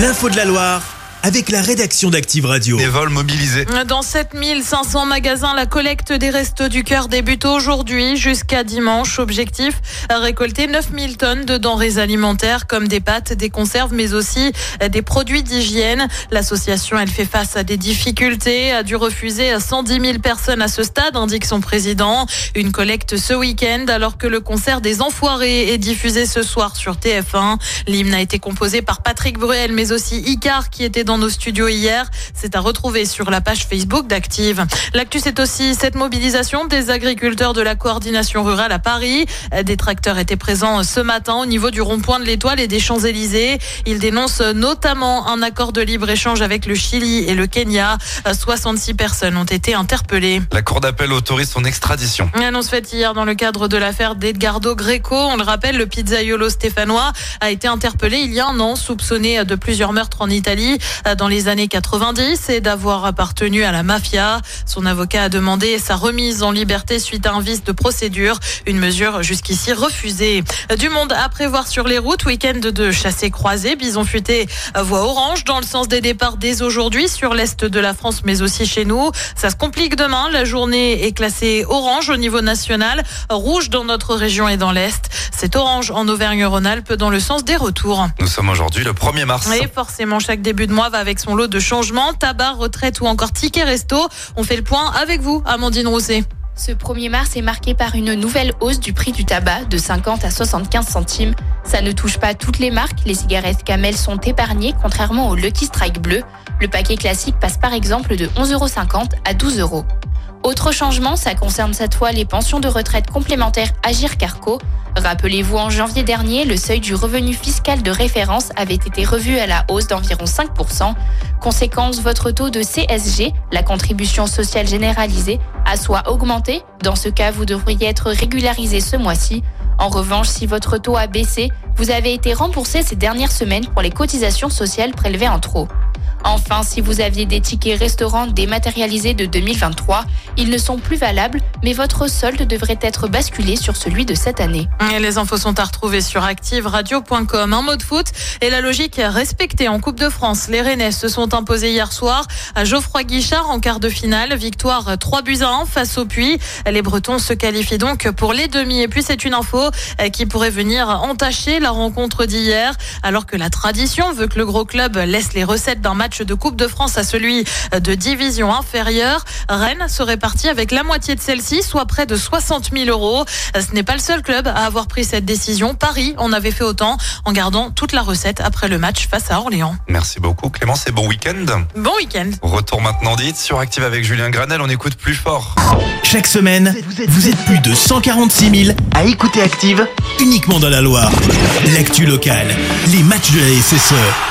L'info de la Loire avec la rédaction d'Active Radio. Des vols mobilisés. Dans 7500 magasins, la collecte des restos du cœur débute aujourd'hui jusqu'à dimanche. Objectif, récolter 9000 tonnes de denrées alimentaires comme des pâtes, des conserves, mais aussi des produits d'hygiène. L'association, elle fait face à des difficultés, a dû refuser 110 000 personnes à ce stade, indique son président. Une collecte ce week-end alors que le concert des Enfoirés est diffusé ce soir sur TF1. L'hymne a été composé par Patrick Bruel, mais aussi Icar qui était dans nos studios hier. C'est à retrouver sur la page Facebook d'Active. L'actu, c'est aussi cette mobilisation des agriculteurs de la coordination rurale à Paris. Des tracteurs étaient présents ce matin au niveau du rond-point de l'Étoile et des Champs-Élysées. Ils dénoncent notamment un accord de libre-échange avec le Chili et le Kenya. 66 personnes ont été interpellées. La Cour d'appel autorise son extradition. Annonce faite hier dans le cadre de l'affaire d'Edgardo Greco. On le rappelle, le pizzaiolo stéphanois a été interpellé il y a un an, soupçonné de plusieurs meurtres en Italie dans les années 90 et d'avoir appartenu à la mafia. Son avocat a demandé sa remise en liberté suite à un vice de procédure, une mesure jusqu'ici refusée. Du monde à prévoir sur les routes, week-end de chassés croisés, bison futé, voie orange dans le sens des départs dès aujourd'hui sur l'est de la France mais aussi chez nous. Ça se complique demain, la journée est classée orange au niveau national, rouge dans notre région et dans l'est. C'est orange en Auvergne-Rhône-Alpes dans le sens des retours. Nous sommes aujourd'hui le 1er mars. Et forcément, chaque début de mois avec son lot de changements, tabac, retraite ou encore ticket resto. On fait le point avec vous, Amandine Rousset. Ce 1er mars est marqué par une nouvelle hausse du prix du tabac de 50 à 75 centimes. Ça ne touche pas toutes les marques. Les cigarettes Camel sont épargnées contrairement au Lucky Strike bleu. Le paquet classique passe par exemple de 11,50 euros à 12 euros. Autre changement, ça concerne cette fois les pensions de retraite complémentaires Agir Carco. Rappelez-vous, en janvier dernier, le seuil du revenu fiscal de référence avait été revu à la hausse d'environ 5%. Conséquence, votre taux de CSG, la contribution sociale généralisée, a soit augmenté. Dans ce cas, vous devriez être régularisé ce mois-ci. En revanche, si votre taux a baissé, vous avez été remboursé ces dernières semaines pour les cotisations sociales prélevées en trop. Enfin, si vous aviez des tickets restaurants dématérialisés de 2023, ils ne sont plus valables, mais votre solde devrait être basculé sur celui de cette année. Les infos sont à retrouver sur activeradio.com. Un mot de foot et la logique respectée en Coupe de France. Les Rennais se sont imposés hier soir à Geoffroy Guichard en quart de finale. Victoire 3 buts à 1 face au Puy. Les Bretons se qualifient donc pour les demi. Et puis c'est une info qui pourrait venir entacher la rencontre d'hier, alors que la tradition veut que le gros club laisse les recettes d'un match de Coupe de France à celui de division inférieure. Rennes serait parti avec la moitié de celle-ci, soit près de 60 000 euros. Ce n'est pas le seul club à avoir pris cette décision. Paris en avait fait autant en gardant toute la recette après le match face à Orléans. Merci beaucoup Clémence et bon week-end. Bon week-end. Retour maintenant dit sur Active avec Julien Granel, on écoute plus fort. Chaque semaine, vous êtes plus de 146 000 à écouter Active uniquement dans la Loire. L'actu locale, les matchs de la SSE,